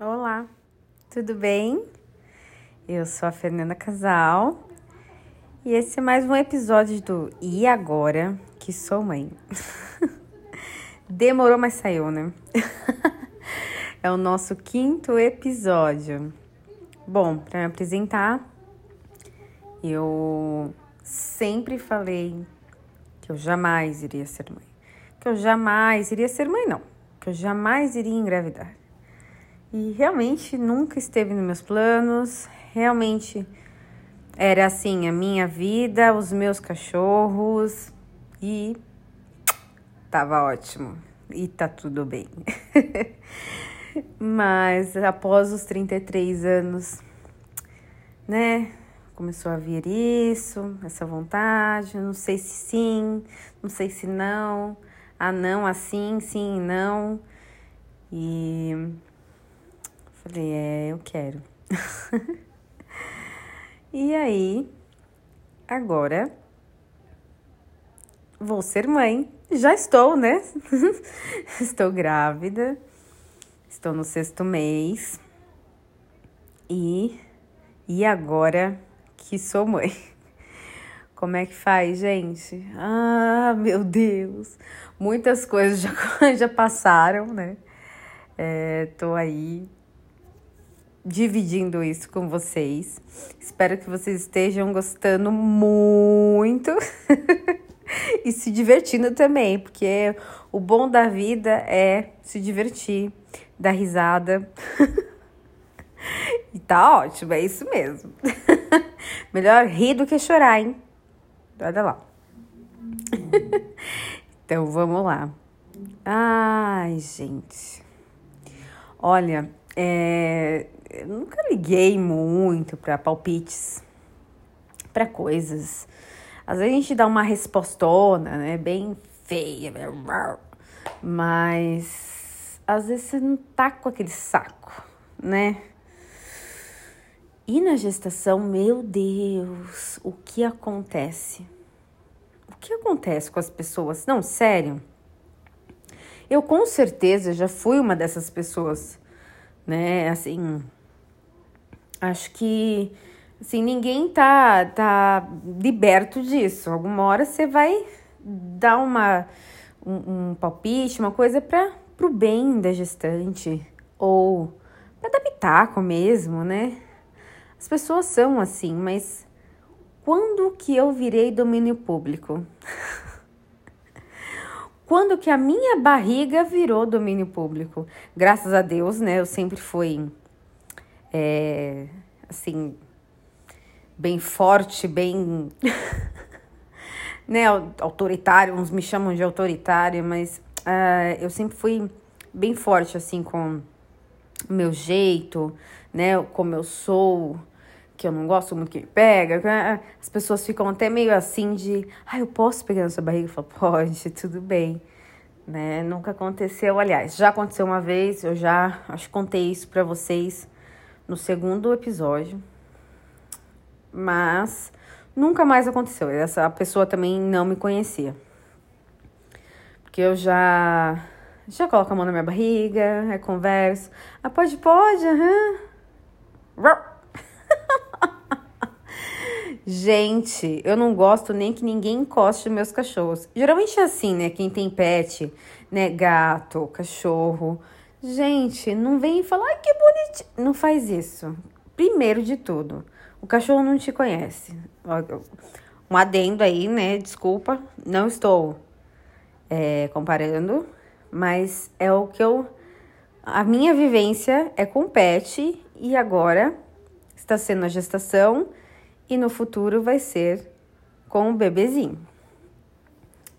Olá, tudo bem? Eu sou a Fernanda Casal e esse é mais um episódio do E Agora que Sou Mãe. Demorou, mas saiu, né? é o nosso quinto episódio. Bom, para me apresentar, eu sempre falei que eu jamais iria ser mãe. Que eu jamais iria ser mãe, não. Que eu jamais iria engravidar. E realmente nunca esteve nos meus planos, realmente era assim a minha vida, os meus cachorros. E tava ótimo. E tá tudo bem. Mas após os 33 anos, né, começou a vir isso, essa vontade, não sei se sim, não sei se não, ah não, assim, sim, não. E Falei, é, eu quero. e aí, agora vou ser mãe. Já estou, né? estou grávida. Estou no sexto mês. E e agora que sou mãe. Como é que faz, gente? Ah, meu Deus! Muitas coisas já, já passaram, né? É, tô aí dividindo isso com vocês. Espero que vocês estejam gostando muito e se divertindo também, porque o bom da vida é se divertir, dar risada. e tá ótimo, é isso mesmo. Melhor rir do que chorar, hein? Olha lá. então vamos lá. Ai, gente. Olha, é, eu nunca liguei muito para palpites, para coisas. Às vezes a gente dá uma respostona, né, bem feia, mas às vezes você não tá com aquele saco, né? E na gestação, meu Deus, o que acontece? O que acontece com as pessoas? Não, sério. Eu com certeza já fui uma dessas pessoas, né? Assim, acho que assim, ninguém tá, tá liberto disso. Alguma hora você vai dar uma, um, um palpite, uma coisa para o bem da gestante ou para dar pitaco mesmo, né? As pessoas são assim, mas quando que eu virei domínio público? quando que a minha barriga virou domínio público? Graças a Deus, né? Eu sempre fui é, assim, bem forte, bem. né, autoritário, uns me chamam de autoritária, mas uh, eu sempre fui bem forte, assim, com o meu jeito, né, como eu sou, que eu não gosto muito que pega. Ah, as pessoas ficam até meio assim de, ah, eu posso pegar na sua barriga? Eu falo, pode, tudo bem. Né? Nunca aconteceu, aliás, já aconteceu uma vez, eu já acho que contei isso para vocês no segundo episódio, mas nunca mais aconteceu. Essa pessoa também não me conhecia. Porque eu já já coloco a mão na minha barriga, é converso. Ah, pode, pode, aham. Uhum. Gente, eu não gosto nem que ninguém encoste meus cachorros. Geralmente é assim, né? Quem tem pet, né? Gato, cachorro Gente, não vem falar, que bonitinho. Não faz isso. Primeiro de tudo, o cachorro não te conhece. Um adendo aí, né? Desculpa, não estou é, comparando, mas é o que eu. A minha vivência é com pet e agora está sendo a gestação e no futuro vai ser com o bebezinho.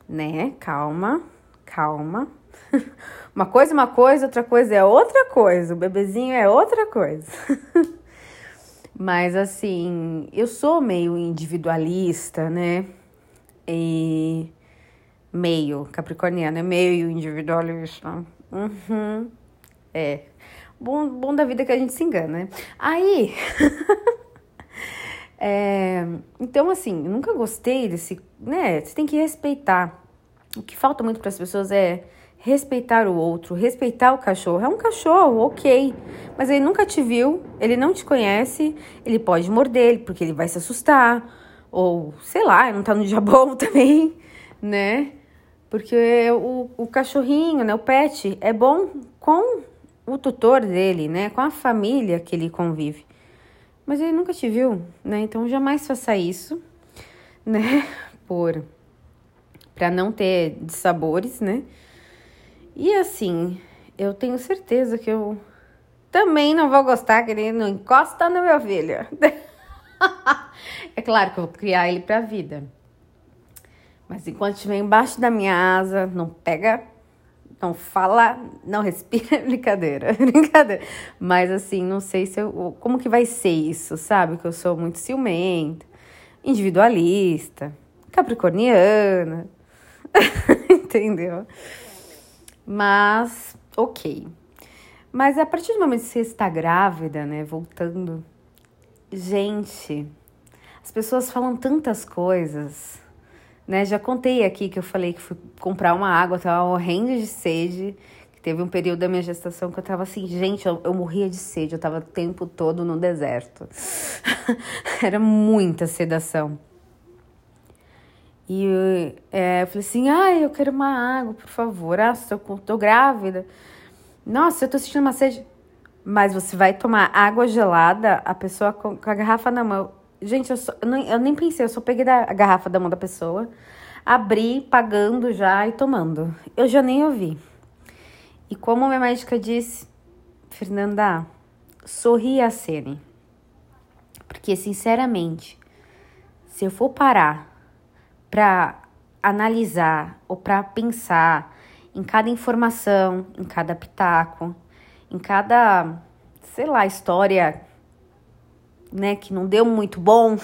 Né? Calma, calma. uma coisa é uma coisa, outra coisa é outra coisa. O bebezinho é outra coisa. Mas assim, eu sou meio individualista, né? E meio capricorniano, é meio individualista. Uhum. É. Bom, bom da vida que a gente se engana, né? Aí. é, então, assim, nunca gostei desse. né? Você tem que respeitar. O que falta muito para as pessoas é respeitar o outro, respeitar o cachorro. É um cachorro, ok. Mas ele nunca te viu, ele não te conhece, ele pode morder porque ele vai se assustar. Ou, sei lá, não tá no dia bom também, né? Porque o, o cachorrinho, né, o pet, é bom com o tutor dele, né? Com a família que ele convive. Mas ele nunca te viu, né? Então jamais faça isso, né? Por para não ter dissabores, né? E assim, eu tenho certeza que eu também não vou gostar que ele não encosta no meu filho. é claro que eu vou criar ele pra vida. Mas enquanto estiver embaixo da minha asa, não pega, não fala, não respira, brincadeira, brincadeira. Mas assim, não sei se eu, como que vai ser isso, sabe? Que eu sou muito ciumenta, individualista, capricorniana, entendeu? Mas, ok. Mas a partir do momento que você está grávida, né? Voltando, gente, as pessoas falam tantas coisas né? Já contei aqui que eu falei que fui comprar uma água, tava morrendo de sede. Que teve um período da minha gestação que eu tava assim, gente, eu, eu morria de sede, eu tava o tempo todo no deserto. Era muita sedação. E é, eu falei assim, ai, eu quero uma água, por favor. Ah, tô, tô grávida. Nossa, eu tô sentindo uma sede. Mas você vai tomar água gelada, a pessoa com, com a garrafa na mão. Gente, eu, só, eu, nem, eu nem pensei, eu só peguei da, a garrafa da mão da pessoa, abri, pagando já e tomando. Eu já nem ouvi. E como minha médica disse, Fernanda, sorri a cena. Porque, sinceramente, se eu for parar para analisar ou para pensar em cada informação, em cada pitaco, em cada, sei lá, história né, que não deu muito bom,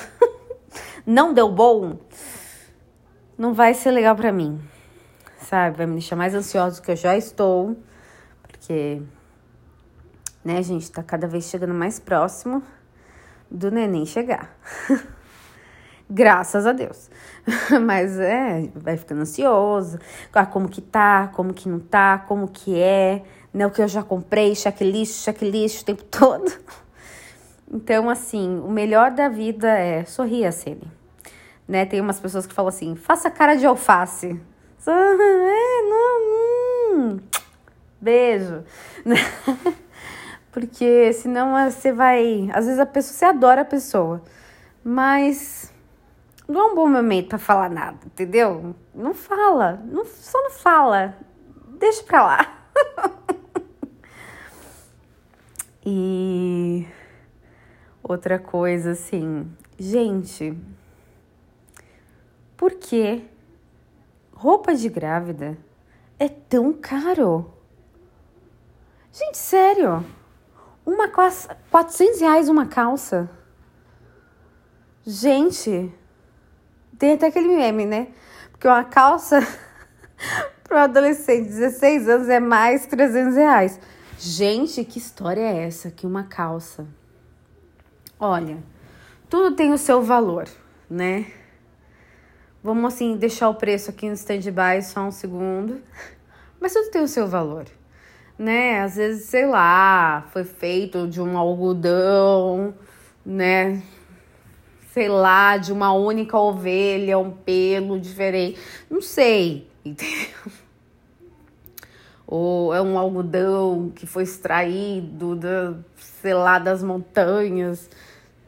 não deu bom, não vai ser legal para mim, sabe? Vai me deixar mais ansiosa do que eu já estou, porque, né, gente, tá cada vez chegando mais próximo do neném chegar. Graças a Deus. Mas é, vai ficando ansioso. Ah, como que tá, como que não tá, como que é, né? O que eu já comprei, checklist, checklist o tempo todo. Então, assim, o melhor da vida é sorrir, Cine. Né? Tem umas pessoas que falam assim, faça cara de alface. É, não, hum, beijo. Porque senão você vai. Às vezes a pessoa, você adora a pessoa, mas não é um bom momento para falar nada, entendeu? Não fala, não, só não fala. Deixa pra lá. e Outra coisa assim, gente, por que roupa de grávida é tão caro? Gente, sério, uma calça, 400 reais uma calça. Gente, tem até aquele meme, né? Porque uma calça para um adolescente de 16 anos é mais 300 reais. Gente, que história é essa? Que uma calça Olha, tudo tem o seu valor, né? Vamos assim deixar o preço aqui no stand-by só um segundo. Mas tudo tem o seu valor, né? Às vezes, sei lá, foi feito de um algodão, né? Sei lá, de uma única ovelha, um pelo diferente. Não sei, entendeu? Ou é um algodão que foi extraído da, sei lá, das montanhas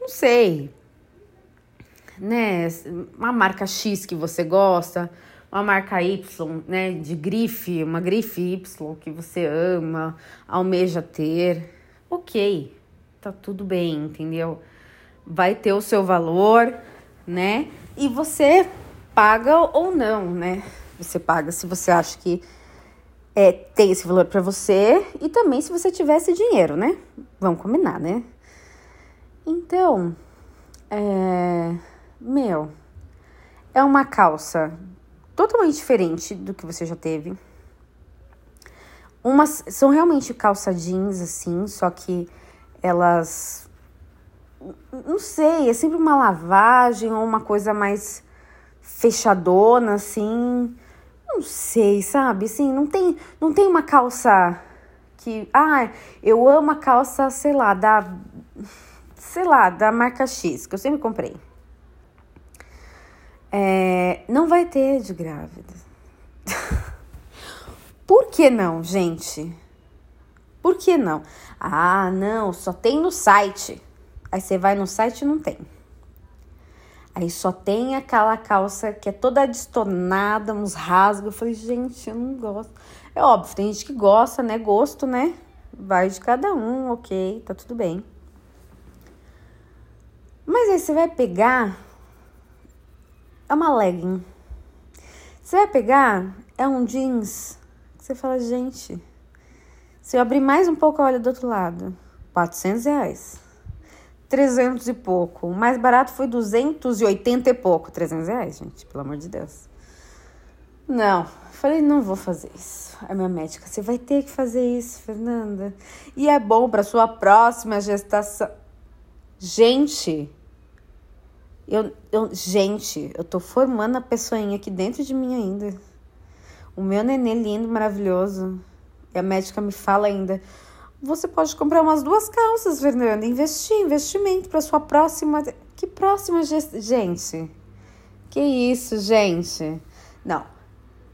não sei, né? Uma marca X que você gosta, uma marca Y, né? De grife, uma grife Y que você ama, almeja ter. Ok, tá tudo bem, entendeu? Vai ter o seu valor, né? E você paga ou não, né? Você paga se você acha que é, tem esse valor para você e também se você tivesse dinheiro, né? Vamos combinar, né? Então, é, meu, é uma calça totalmente diferente do que você já teve. Umas são realmente calça jeans, assim, só que elas. Não sei, é sempre uma lavagem ou uma coisa mais fechadona, assim. Não sei, sabe? Assim, não tem, não tem uma calça que. Ah, eu amo a calça, sei lá, da. Sei lá, da marca X, que eu sempre comprei. É, não vai ter de grávida. Por que não, gente? Por que não? Ah, não, só tem no site. Aí você vai no site e não tem. Aí só tem aquela calça que é toda destonada, uns rasgos. Eu falei, gente, eu não gosto. É óbvio, tem gente que gosta, né? Gosto, né? Vai de cada um, ok, tá tudo bem. Mas aí você vai pegar. É uma legging. Você vai pegar. É um jeans. Você fala, gente. Se eu abrir mais um pouco, olha do outro lado. 400 reais. 300 e pouco. O mais barato foi 280 e pouco. 300 reais, gente, pelo amor de Deus. Não, falei, não vou fazer isso. A minha médica, você vai ter que fazer isso, Fernanda. E é bom para sua próxima gestação. Gente, eu, eu, gente, eu tô formando a pessoinha aqui dentro de mim ainda. O meu nenê lindo, maravilhoso. E a médica me fala ainda: você pode comprar umas duas calças, Fernanda. Investir, investimento para sua próxima. Que próxima gente? Que isso, gente? Não.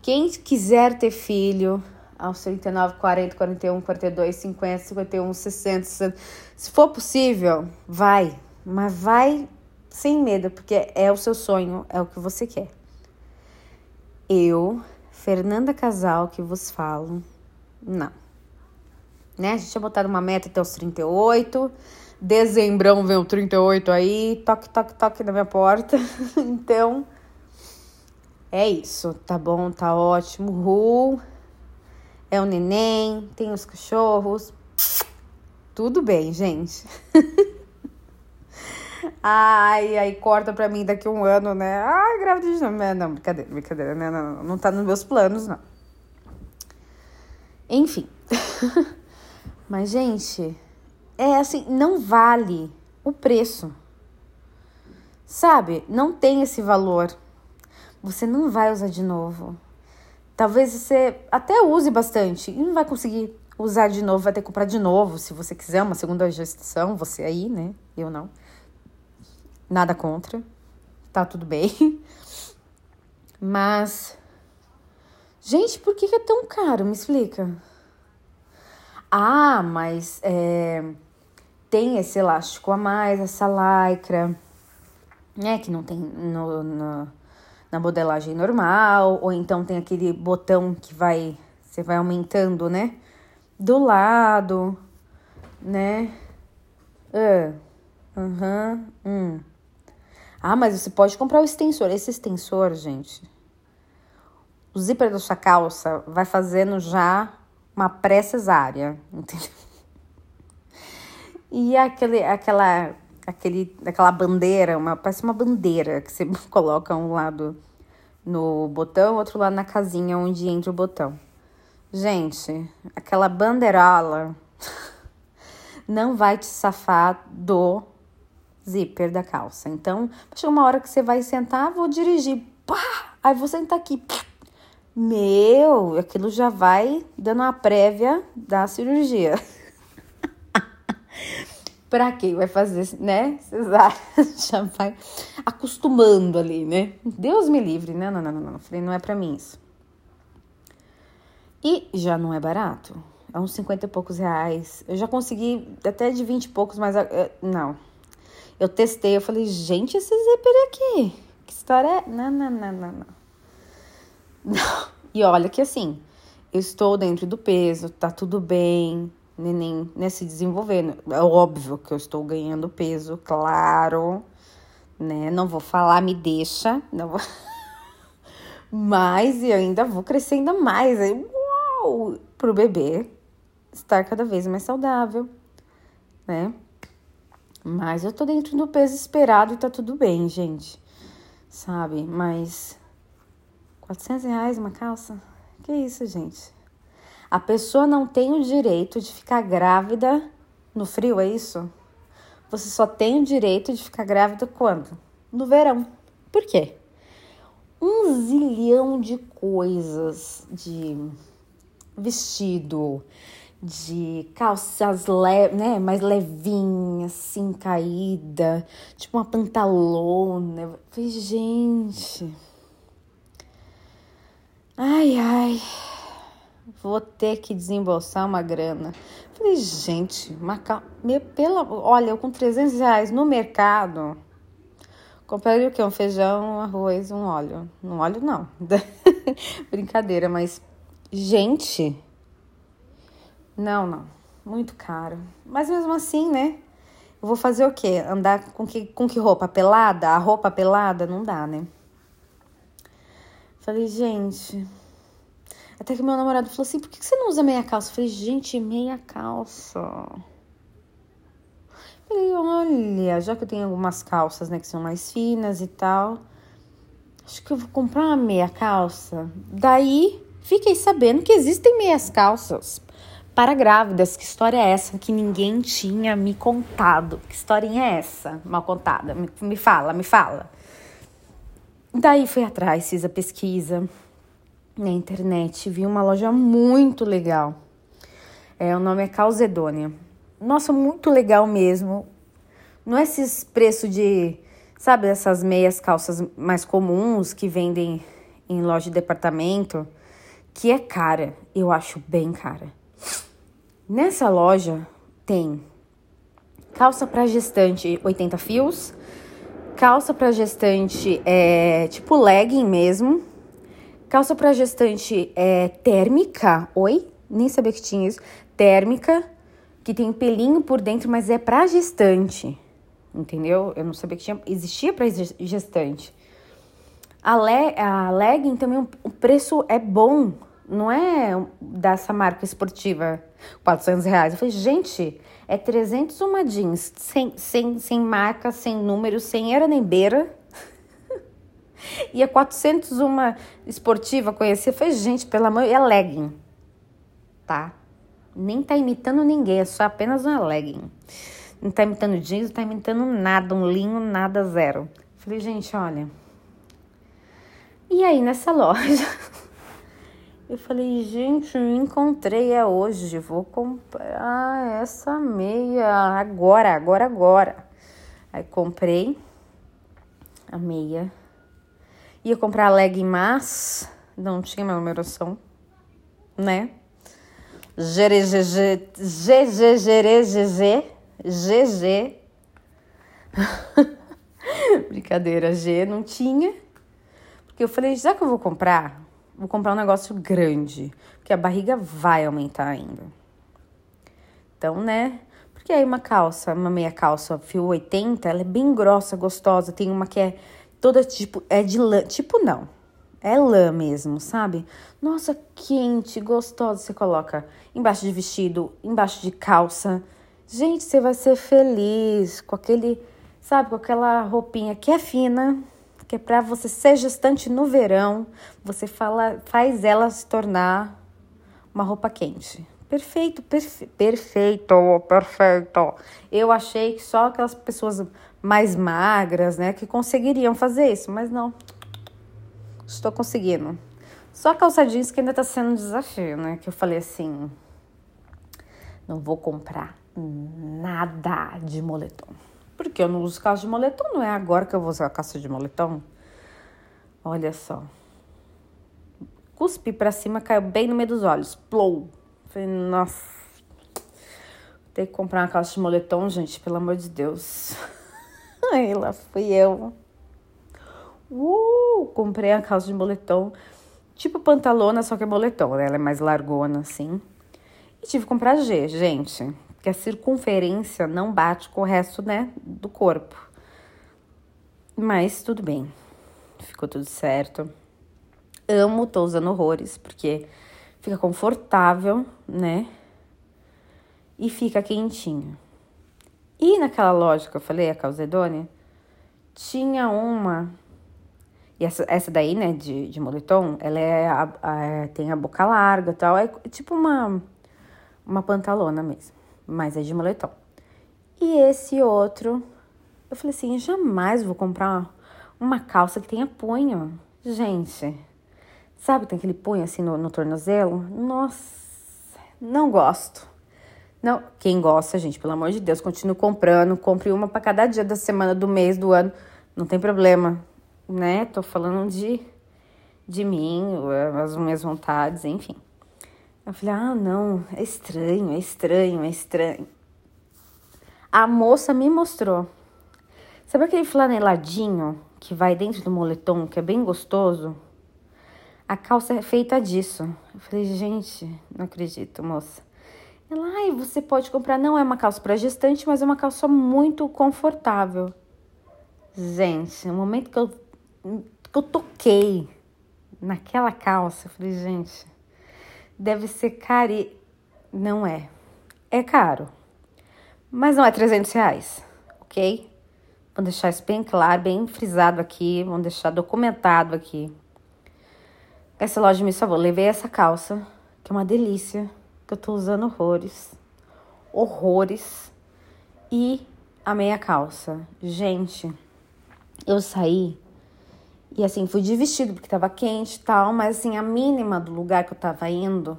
Quem quiser ter filho aos 39, 40, 41, 42, 50, 51, 60, 60, se for possível, vai. Mas vai sem medo, porque é o seu sonho, é o que você quer. Eu, Fernanda Casal, que vos falo, não né? A gente tinha botado uma meta até os 38. Dezembrão vem o 38 aí, toque, toque, toque na minha porta. então, é isso, tá bom, tá ótimo. Ru, é o neném, tem os cachorros. Tudo bem, gente. Ai, aí corta pra mim daqui um ano, né? Ai, grávida de novo. Não, brincadeira, brincadeira, né? Não, não, não tá nos meus planos, não. Enfim. Mas, gente, é assim, não vale o preço. Sabe? Não tem esse valor. Você não vai usar de novo. Talvez você até use bastante e não vai conseguir usar de novo, vai ter que comprar de novo, se você quiser uma segunda gestação, você aí, né? Eu não. Nada contra. Tá tudo bem. Mas gente, por que é tão caro? Me explica. Ah, mas é, tem esse elástico a mais, essa lycra, né? Que não tem no, no, na modelagem normal, ou então tem aquele botão que vai, você vai aumentando, né? Do lado, né? Uhum, hum. Ah, mas você pode comprar o extensor. Esse extensor, gente, o zíper da sua calça vai fazendo já uma pré-cesárea, entendeu? E aquele, aquela, aquele, aquela bandeira, uma, parece uma bandeira que você coloca um lado no botão, outro lado na casinha onde entra o botão. Gente, aquela bandeirola não vai te safar do zíper da calça. Então, chega uma hora que você vai sentar, vou dirigir, pá! Aí vou sentar aqui, meu, aquilo já vai dando uma prévia da cirurgia. pra quem vai fazer, né? Cesárea, já vai acostumando ali, né? Deus me livre, né? Não, não, não, não. Falei, não é pra mim isso. E já não é barato. É uns 50 e poucos reais. Eu já consegui até de 20 e poucos, mas eh, não. Eu testei, eu falei, gente, esse zíper aqui. Que história é? Não, não, não, não, não. E olha que assim, eu estou dentro do peso, tá tudo bem, neném né, se desenvolvendo. É óbvio que eu estou ganhando peso, claro, né? Não vou falar, me deixa, não vou. Mas eu ainda vou crescer ainda mais. Aí, uau! Pro bebê estar cada vez mais saudável, né? Mas eu tô dentro do peso esperado e tá tudo bem, gente. Sabe? Mas 400 reais uma calça? Que isso, gente? A pessoa não tem o direito de ficar grávida no frio, é isso? Você só tem o direito de ficar grávida quando? No verão. Por quê? um zilhão de coisas, de vestido, de calças le né, mais levinhas, assim, caída, tipo uma pantalona. Falei, gente. Ai, ai. Vou ter que desembolsar uma grana. Falei, gente, uma cal... pela... olha, eu com 300 reais no mercado, compraria o quê? Um feijão, um arroz, um óleo. Um óleo não. Brincadeira, mas, gente, não, não. Muito caro. Mas mesmo assim, né? Eu vou fazer o quê? Andar com que, com que roupa? Pelada? A roupa pelada? Não dá, né? Falei, gente. Até que meu namorado falou assim: por que você não usa meia calça? falei, gente, meia calça. Falei, olha, já que eu tenho algumas calças, né, que são mais finas e tal, acho que eu vou comprar uma meia calça. Daí, fiquei sabendo que existem meias calças para grávidas, que história é essa que ninguém tinha me contado? Que historinha é essa? Mal contada. Me, me fala, me fala. Daí fui atrás, fiz a pesquisa na internet, vi uma loja muito legal. É, o nome é Calzedônia. Nossa, muito legal mesmo. Não é esses preços de, sabe, essas meias calças mais comuns que vendem em loja de departamento, que é cara. Eu acho bem cara. Nessa loja tem calça para gestante 80 fios, calça para gestante é tipo legging mesmo, calça para gestante é térmica, oi, nem sabia que tinha isso, térmica, que tem pelinho por dentro, mas é para gestante, entendeu? Eu não sabia que tinha, existia para gestante. A, le, a legging também o preço é bom, não é dessa marca esportiva, 400 reais. Eu falei, gente, é 300 uma jeans, sem, sem, sem marca, sem número, sem era nem beira. e é 400 uma esportiva, conheci. Eu falei, gente, pelo amor, é legging, tá? Nem tá imitando ninguém, é só apenas uma legging. Não tá imitando jeans, não tá imitando nada, um linho, nada, zero. Eu falei, gente, olha... E aí, nessa loja... Eu falei, gente, me encontrei, é hoje, vou comprar essa meia agora, agora, agora. Aí comprei a meia. Ia comprar a leg mas não tinha minha numeração, né? GGG, GG, GG, Brincadeira, G não tinha. Porque eu falei, já que eu vou comprar, vou comprar um negócio grande, porque a barriga vai aumentar ainda. Então, né? Porque aí uma calça, uma meia calça fio 80, ela é bem grossa, gostosa. Tem uma que é toda tipo, é de lã, tipo não. É lã mesmo, sabe? Nossa, quente, gostosa. Você coloca embaixo de vestido, embaixo de calça. Gente, você vai ser feliz com aquele, sabe, com aquela roupinha que é fina, que é para você ser gestante no verão, você fala, faz ela se tornar uma roupa quente. Perfeito, perfe perfeito, perfeito. Eu achei que só aquelas pessoas mais magras, né, que conseguiriam fazer isso, mas não. Estou conseguindo. Só a calça jeans que ainda tá sendo um desafio, né? Que eu falei assim, não vou comprar nada de moletom. Porque eu não uso calça de moletom, não é agora que eu vou usar calça de moletom. Olha só. Cuspi pra cima, caiu bem no meio dos olhos. Plou. Falei, nossa. Tem que comprar uma calça de moletom, gente, pelo amor de Deus. Aí lá fui eu. Uh, comprei a calça de moletom. Tipo pantalona, só que é moletom, né? Ela é mais largona, assim. E tive que comprar G, gente que a circunferência não bate com o resto, né, do corpo. Mas tudo bem, ficou tudo certo. Amo, tô usando horrores, porque fica confortável, né? E fica quentinho. E naquela loja que eu falei, a Calzedônia, tinha uma. E essa, essa daí, né, de, de moletom, ela é, a, a, tem a boca larga e tal. É tipo uma, uma pantalona mesmo mas é de moletom. E esse outro, eu falei assim, jamais vou comprar uma calça que tenha punho. Gente, sabe, tem aquele punho assim no, no tornozelo? Nossa, não gosto. Não, quem gosta, gente, pelo amor de Deus, continue comprando. Compre uma para cada dia da semana, do mês, do ano. Não tem problema, né? Tô falando de, de mim, as minhas vontades, enfim. Eu falei, ah, não, é estranho, é estranho, é estranho. A moça me mostrou. Sabe aquele flaneladinho que vai dentro do moletom, que é bem gostoso? A calça é feita disso. Eu falei, gente, não acredito, moça. Ela, ai, você pode comprar. Não é uma calça para gestante, mas é uma calça muito confortável. Gente, no momento que eu, que eu toquei naquela calça, eu falei, gente, deve ser caro. Não é. É caro. Mas não é 300 reais, ok? Vamos deixar isso bem claro, bem frisado aqui. Vamos deixar documentado aqui. Essa loja me salvou. Levei essa calça, que é uma delícia, que eu tô usando horrores. Horrores. E a meia calça. Gente, eu saí e assim, fui de vestido porque tava quente e tal, mas assim, a mínima do lugar que eu tava indo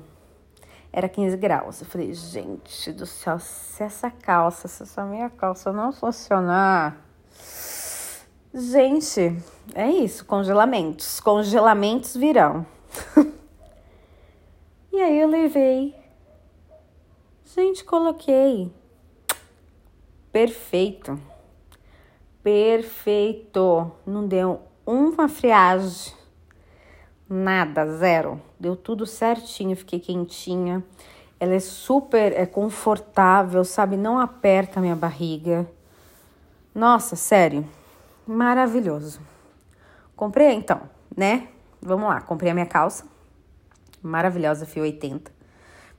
era 15 graus. Eu falei, gente do céu, se essa calça, se essa minha calça não funcionar. Gente, é isso, congelamentos. Congelamentos virão. e aí eu levei. Gente, coloquei. Perfeito. Perfeito. Não deu uma friagem. Nada, zero. Deu tudo certinho, fiquei quentinha. Ela é super é confortável, sabe? Não aperta a minha barriga. Nossa, sério. Maravilhoso. Comprei então, né? Vamos lá, comprei a minha calça. Maravilhosa, fio 80.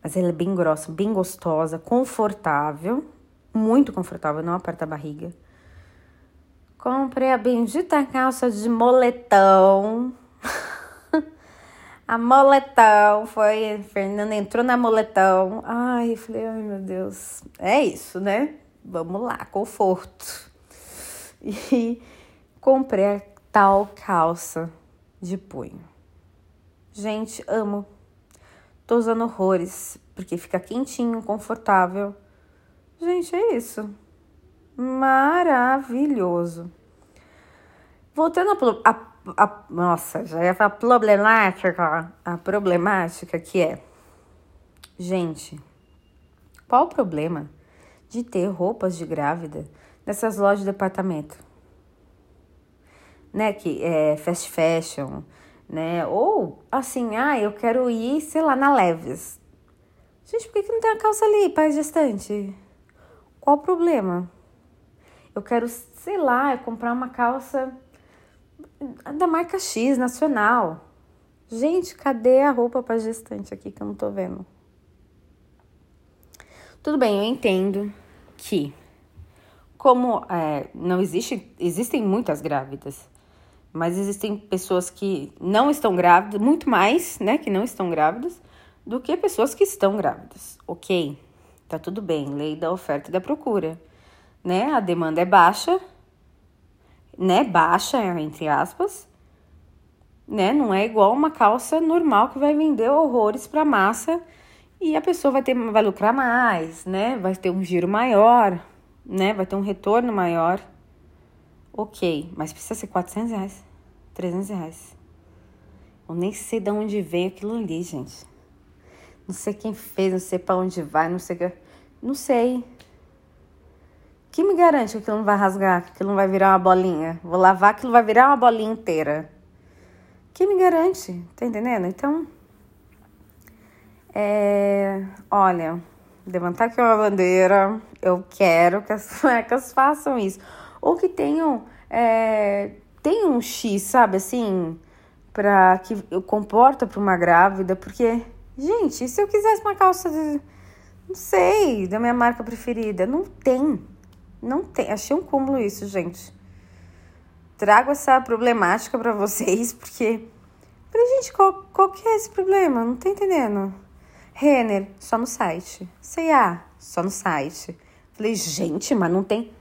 Mas ela é bem grossa, bem gostosa, confortável. Muito confortável, não aperta a barriga. Comprei a bendita calça de moletão. a moletão foi. Fernanda entrou na moletão. Ai, falei, ai meu Deus. É isso, né? Vamos lá, conforto. E comprei a tal calça de punho. Gente, amo. Tô usando horrores, porque fica quentinho, confortável. Gente, é isso maravilhoso. Voltando a, a, a nossa, já é a problemática, a problemática que é, gente, qual o problema de ter roupas de grávida nessas lojas de departamento? Né, que é fast fashion, né? Ou assim, ah, eu quero ir, sei lá, na Leves. Gente, por que, não tem a calça ali, pai gestante? Qual o problema? Eu quero, sei lá, comprar uma calça da marca X, nacional. Gente, cadê a roupa para gestante aqui que eu não tô vendo? Tudo bem, eu entendo que como é, não existe, existem muitas grávidas, mas existem pessoas que não estão grávidas, muito mais, né, que não estão grávidas, do que pessoas que estão grávidas. Ok, tá tudo bem, lei da oferta e da procura né? A demanda é baixa, né? Baixa, entre aspas, né? Não é igual uma calça normal que vai vender horrores para massa e a pessoa vai ter, vai lucrar mais, né? Vai ter um giro maior, né? Vai ter um retorno maior. Ok, mas precisa ser 400 reais, 300 reais. Eu nem sei de onde vem aquilo ali, gente. Não sei quem fez, não sei para onde vai, não sei. Não sei. Que me garante que aquilo não vai rasgar, que aquilo não vai virar uma bolinha? Vou lavar, aquilo vai virar uma bolinha inteira. Que me garante? Tá entendendo? Então, é, olha, levantar aqui uma bandeira. Eu quero que as cuecas façam isso. Ou que tenham, é, tenham um X, sabe, assim, para que comporta para uma grávida. Porque, gente, se eu quisesse uma calça, de, não sei, da minha marca preferida, não tem. Não tem. Achei um cúmulo isso, gente. Trago essa problemática para vocês, porque. Falei, gente, qual, qual que é esse problema? Não tô entendendo. Renner, só no site. C&A, só no site. Falei, gente, mas não tem.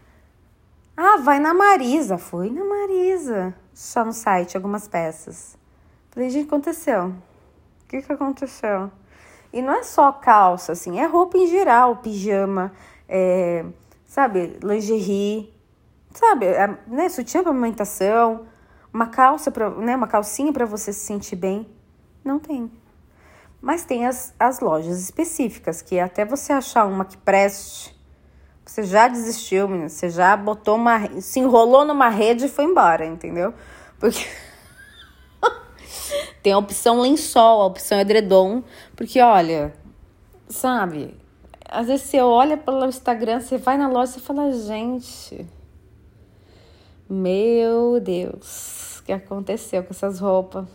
Ah, vai na Marisa. Foi na Marisa. só no site algumas peças. Falei, gente, aconteceu? O que que aconteceu? E não é só calça, assim, é roupa em geral, pijama, é, sabe, lingerie, sabe, é, né, sutiã para amamentação, uma calça, pra, né, uma calcinha para você se sentir bem. Não tem. Mas tem as, as lojas específicas, que até você achar uma que preste, você já desistiu, menina. Você já botou uma. se enrolou numa rede e foi embora, entendeu? Porque. tem a opção lençol, a opção edredom. Porque, olha, sabe? Às vezes você olha pelo Instagram, você vai na loja e fala, gente. Meu Deus, o que aconteceu com essas roupas?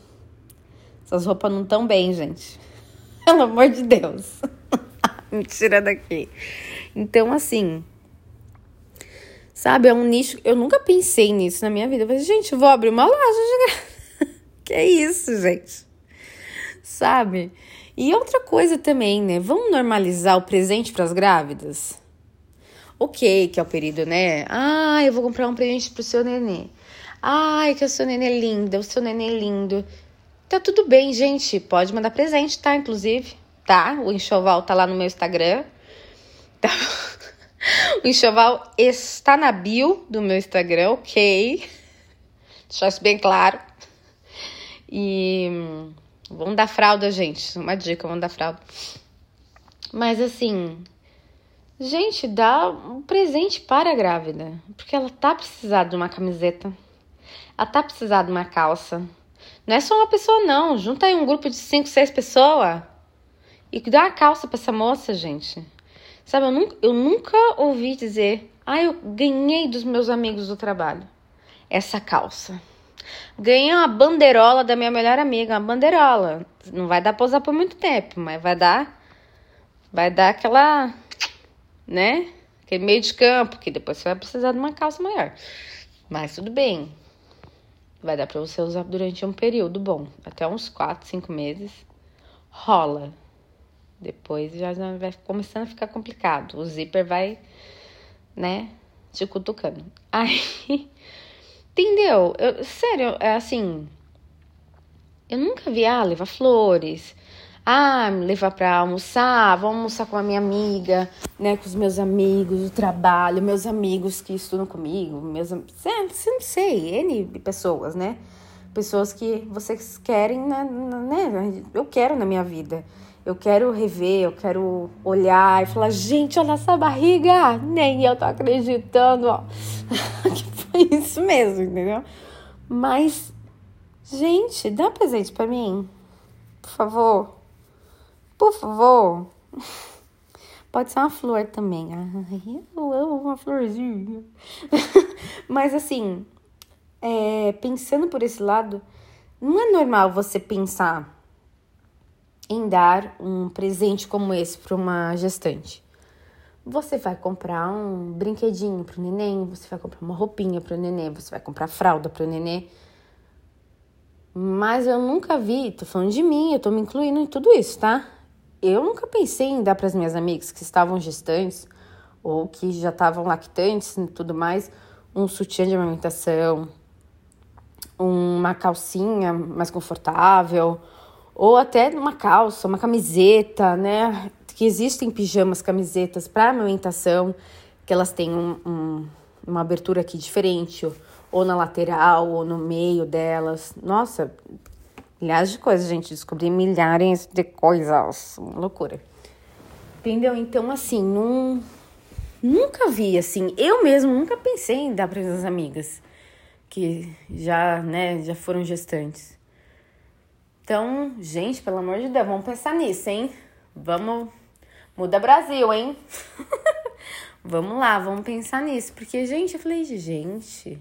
Essas roupas não estão bem, gente. Pelo amor de Deus. Me tira daqui. Então, assim. Sabe, é um nicho. Eu nunca pensei nisso na minha vida. Eu falei, gente, vou abrir uma loja. que é isso, gente? Sabe? E outra coisa também, né? Vamos normalizar o presente para as grávidas? Ok, que é o período, né? Ah, eu vou comprar um presente pro seu nenê. Ai, que o seu nenê é lindo, o seu nenê é lindo. Tá tudo bem, gente. Pode mandar presente, tá? Inclusive, tá? O enxoval tá lá no meu Instagram. Tá? O enxoval está na bio do meu Instagram, ok? Deixar isso bem claro. E vamos dar fralda, gente. Uma dica, vamos dar fralda. Mas assim, gente, dá um presente para a grávida. Porque ela tá precisando de uma camiseta. Ela tá precisando de uma calça não é só uma pessoa, não. Junta aí um grupo de cinco, seis pessoas e dá uma calça pra essa moça, gente. Sabe, eu nunca, eu nunca ouvi dizer, ah, eu ganhei dos meus amigos do trabalho essa calça. Ganhei uma bandeirola da minha melhor amiga, uma bandeirola. Não vai dar pra usar por muito tempo, mas vai dar. Vai dar aquela. Né? Aquele meio de campo, que depois você vai precisar de uma calça maior. Mas tudo bem. Vai dar para você usar durante um período bom, até uns 4, 5 meses. Rola. Depois já vai começando a ficar complicado. O zíper vai, né, te cutucando. Aí, entendeu? Eu, sério, é assim. Eu nunca vi, ah, levar flores, ah, me levar para almoçar, vamos almoçar com a minha amiga, né, com os meus amigos do trabalho, meus amigos que estudam comigo, meus, não sei, N pessoas, né? Pessoas que vocês querem, né? Eu quero na minha vida. Eu quero rever, eu quero olhar e falar, gente, olha essa barriga! Nem eu tô acreditando, ó. que isso mesmo, entendeu? Mas, gente, dá um presente para mim, por favor. Por favor. Pode ser uma flor também. Eu amo uma florzinha. Mas assim, é, pensando por esse lado, não é normal você pensar em dar um presente como esse para uma gestante. Você vai comprar um brinquedinho para o neném, você vai comprar uma roupinha para o neném, você vai comprar fralda para o neném. Mas eu nunca vi, tô falando de mim, eu tô me incluindo em tudo isso, tá? eu nunca pensei em dar para as minhas amigas que estavam gestantes ou que já estavam lactantes e tudo mais um sutiã de amamentação, uma calcinha mais confortável ou até uma calça, uma camiseta, né? Que existem pijamas, camisetas para amamentação, que elas têm um, um, uma abertura aqui diferente, ou na lateral, ou no meio delas. Nossa, Milhares de coisas, gente. Descobri milhares de coisas. Uma loucura. Entendeu? Então, assim, não, nunca vi, assim. Eu mesmo nunca pensei em dar para as amigas que já, né, já foram gestantes. Então, gente, pelo amor de Deus, vamos pensar nisso, hein? Vamos. Muda Brasil, hein? vamos lá, vamos pensar nisso. Porque, gente, eu falei, gente,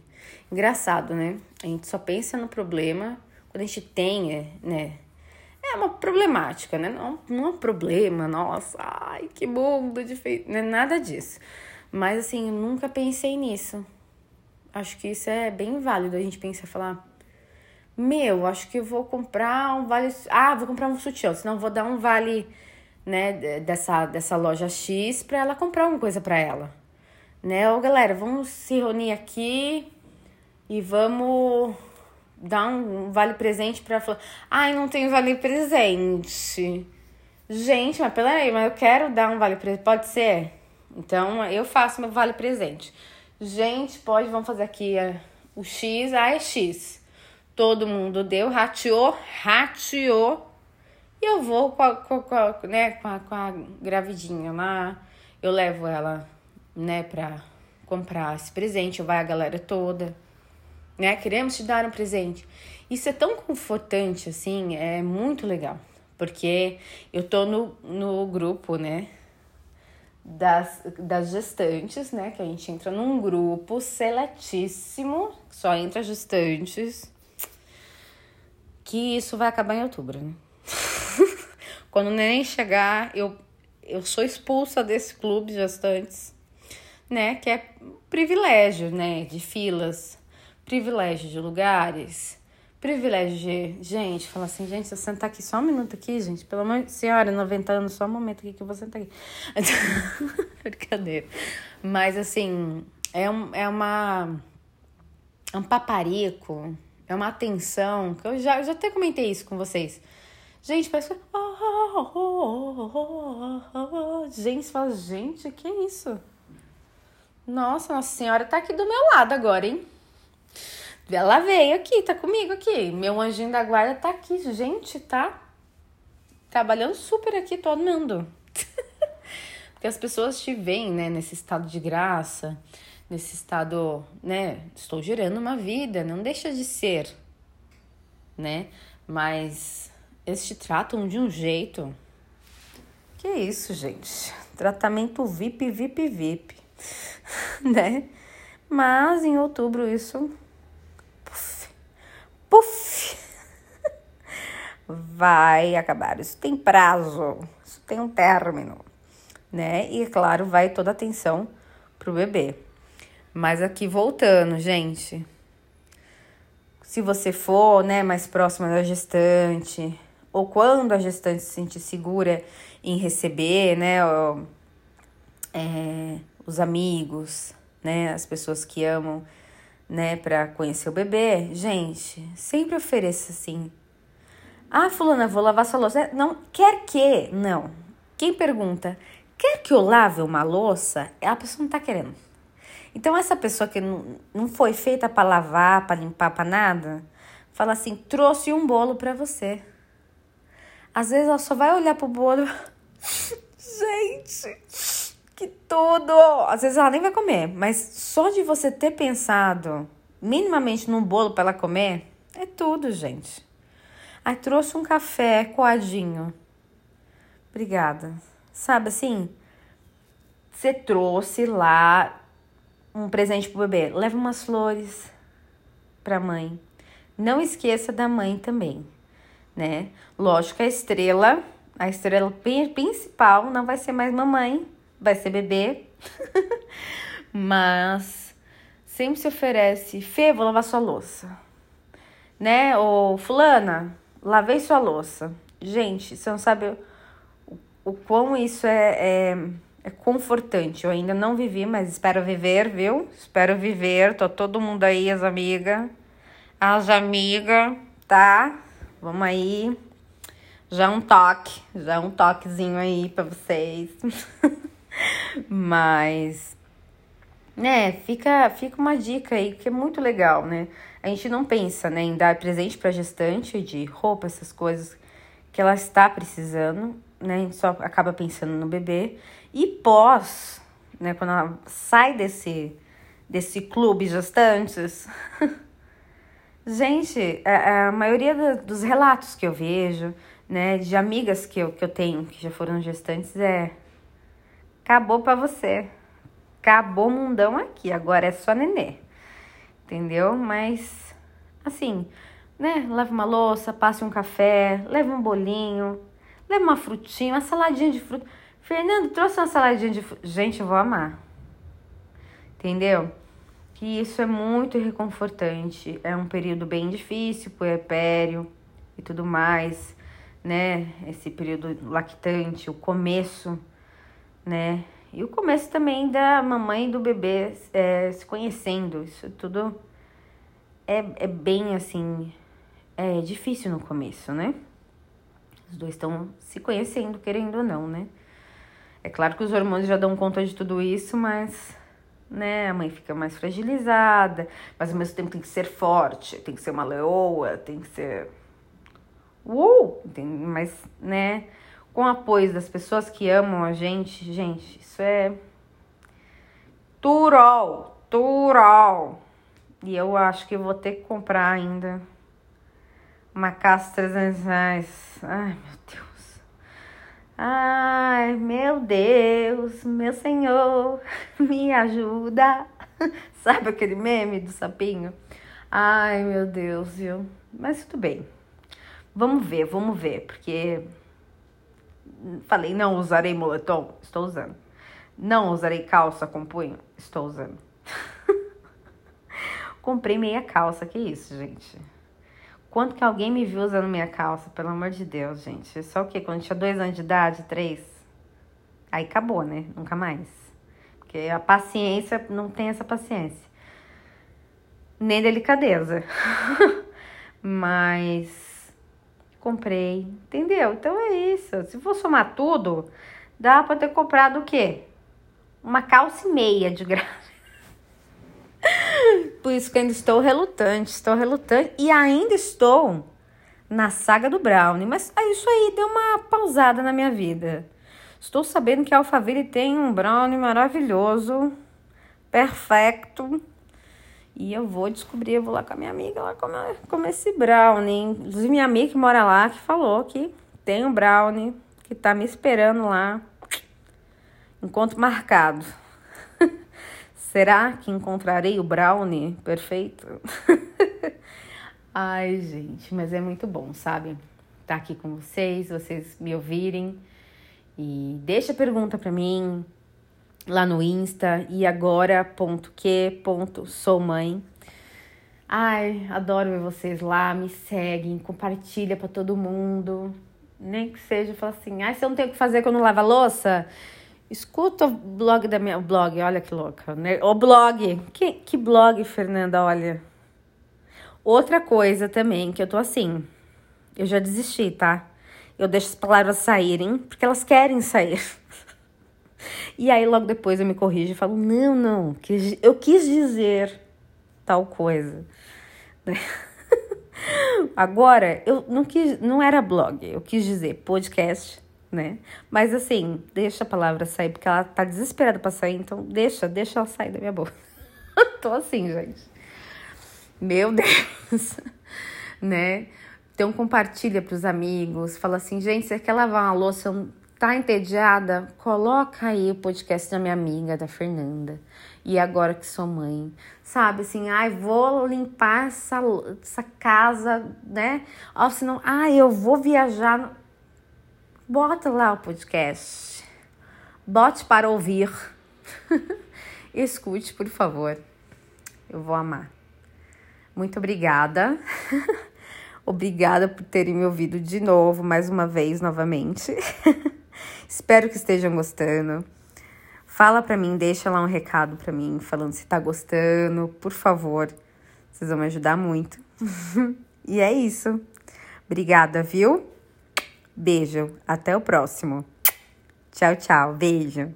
engraçado, né? A gente só pensa no problema quando a gente tem, é, né? É uma problemática, né? Não, não é um problema, nossa, ai, que mundo difícil, não é nada disso. Mas assim, nunca pensei nisso. Acho que isso é bem válido a gente pensar falar, meu, acho que vou comprar um vale, ah, vou comprar um sutiã, senão vou dar um vale, né, dessa dessa loja X para ela comprar uma coisa para ela. Né? Ô, galera, vamos se reunir aqui e vamos dá um vale presente falar, ai, não tenho vale presente. Gente, mas peraí, mas eu quero dar um vale presente, pode ser? Então eu faço meu vale presente. Gente, pode, vamos fazer aqui é, o X, ah, é X. Todo mundo deu, rateou, rateou. E eu vou com a, com a, né, com a, com a gravidinha lá. Eu levo ela, né, pra comprar esse presente. Vai a galera toda, né? Queremos te dar um presente. Isso é tão confortante, assim, é muito legal. Porque eu tô no, no grupo, né? das, das gestantes, né? Que a gente entra num grupo seletíssimo, só entra gestantes. Que isso vai acabar em outubro, né? Quando o neném chegar, eu, eu sou expulsa desse clube de gestantes, né? Que é privilégio, né? De filas, privilégio de lugares privilégio de gente falar assim, gente, se eu sentar aqui só um minuto aqui, gente, pelo amor de senhora, 90 anos, só um momento aqui que eu vou sentar aqui. Brincadeira. Mas assim, é, um, é uma. É um paparico, é uma atenção, que eu já, eu já até comentei isso com vocês. Gente, parece que. Gente, você fala, gente, que é isso? Nossa, Nossa Senhora tá aqui do meu lado agora, hein? Ela veio aqui, tá comigo aqui. Meu anjinho da guarda tá aqui, gente, tá trabalhando super aqui, todo mundo. Porque as pessoas te veem, né, nesse estado de graça, nesse estado, né, estou gerando uma vida, não deixa de ser, né? Mas eles te tratam de um jeito. Que isso, gente? Tratamento VIP, VIP, VIP, né? Mas em outubro isso Puf! Vai acabar. Isso tem prazo, isso tem um término, né? E, claro, vai toda a atenção pro bebê. Mas aqui voltando, gente. Se você for, né, mais próxima da gestante, ou quando a gestante se sentir segura em receber, né, é, os amigos, né, as pessoas que amam né, para conhecer o bebê, gente, sempre ofereça assim. Ah, fulana, vou lavar sua louça. Não, quer que? Não. Quem pergunta, quer que eu lave uma louça? A pessoa não tá querendo. Então, essa pessoa que não, não foi feita para lavar, para limpar, para nada, fala assim: trouxe um bolo para você. Às vezes ela só vai olhar pro bolo. Gente, que tudo! Às vezes ela nem vai comer, mas só de você ter pensado minimamente num bolo para ela comer, é tudo, gente. Aí trouxe um café coadinho. Obrigada. Sabe assim? Você trouxe lá um presente pro bebê. Leva umas flores pra mãe. Não esqueça da mãe também, né? Lógico, a estrela, a estrela principal não vai ser mais mamãe, vai ser bebê. Mas sempre se oferece, Fê, vou lavar sua louça. Né? Ou fulana, lavei sua louça. Gente, você não sabe o, o quão isso é, é, é confortante. Eu ainda não vivi, mas espero viver, viu? Espero viver. Tô todo mundo aí, as amigas. As amigas, tá? Vamos aí. Já um toque, já um toquezinho aí pra vocês. Mas, né, fica, fica uma dica aí que é muito legal, né? A gente não pensa, né, em dar presente para gestante de roupa, essas coisas que ela está precisando, né? A gente só acaba pensando no bebê. E pós, né, quando ela sai desse, desse clube gestantes, gente, a, a maioria dos relatos que eu vejo, né, de amigas que eu, que eu tenho que já foram gestantes é acabou para você. Acabou mundão aqui, agora é só nenê. Entendeu? Mas, assim, né? Leva uma louça, passe um café, leva um bolinho, leva uma frutinha, uma saladinha de fruta. Fernando, trouxe uma saladinha de fruta. Gente, eu vou amar. Entendeu? Que isso é muito reconfortante. É um período bem difícil puerpério e tudo mais, né? Esse período lactante, o começo né? E o começo também da mamãe e do bebê é, se conhecendo, isso tudo é, é bem assim, é difícil no começo, né? Os dois estão se conhecendo, querendo ou não, né? É claro que os hormônios já dão conta de tudo isso, mas né, a mãe fica mais fragilizada, mas ao mesmo tempo tem que ser forte, tem que ser uma leoa, tem que ser. Tem, mas, né, com o apoio das pessoas que amam a gente, gente, isso é. Turol! Turol! E eu acho que vou ter que comprar ainda uma casa 300 reais. Ai, meu Deus. Ai, meu Deus, meu Senhor, me ajuda. Sabe aquele meme do sapinho? Ai, meu Deus, viu? Mas tudo bem. Vamos ver, vamos ver, porque falei não usarei moletom, estou usando. Não usarei calça com punho, estou usando. Comprei meia calça, que isso, gente? Quanto que alguém me viu usando minha calça, pelo amor de Deus, gente? Só o quê? Quando tinha dois anos de idade, três? Aí acabou, né? Nunca mais. Porque a paciência, não tem essa paciência. Nem delicadeza. Mas comprei, entendeu? Então é isso. Se for somar tudo, dá pra ter comprado o quê? Uma calça e meia de graça. Por isso que ainda estou relutante, estou relutante e ainda estou na saga do Brownie, mas é isso aí deu uma pausada na minha vida. Estou sabendo que a Alphaville tem um brownie maravilhoso, perfeito. E eu vou descobrir, eu vou lá com a minha amiga lá comer, comer esse brownie. Inclusive minha amiga que mora lá, que falou que tem um brownie, que tá me esperando lá. Encontro marcado. Será que encontrarei o brownie perfeito? Ai, gente, mas é muito bom, sabe? Tá aqui com vocês, vocês me ouvirem. E deixa pergunta para mim lá no Insta e agora ponto que ponto sou mãe. Ai, adoro ver vocês lá, me seguem, compartilha para todo mundo. Nem que seja, fala assim, ai, você não tem o que fazer quando lava louça? Escuta o blog da minha. Blog, olha que louca. Né? O blog. Que, que blog, Fernanda? Olha. Outra coisa também que eu tô assim. Eu já desisti, tá? Eu deixo as palavras saírem porque elas querem sair. E aí logo depois eu me corrijo e falo: não, não, eu quis dizer tal coisa. Agora, eu não quis, não era blog, eu quis dizer podcast né? Mas assim, deixa a palavra sair, porque ela tá desesperada pra sair, então deixa, deixa ela sair da minha boca. Tô assim, gente. Meu Deus, né? Então compartilha pros amigos, fala assim, gente, você quer lavar uma louça, tá entediada? Coloca aí o podcast da minha amiga, da Fernanda. E agora que sou mãe, sabe assim, ai, vou limpar essa, essa casa, né? Ou senão, ai, eu vou viajar bota lá o podcast. Bote para ouvir. Escute, por favor. Eu vou amar. Muito obrigada. obrigada por terem me ouvido de novo, mais uma vez, novamente. Espero que estejam gostando. Fala para mim, deixa lá um recado para mim, falando se tá gostando, por favor. Vocês vão me ajudar muito. e é isso. Obrigada, viu? Beijo, até o próximo. Tchau, tchau, beijo.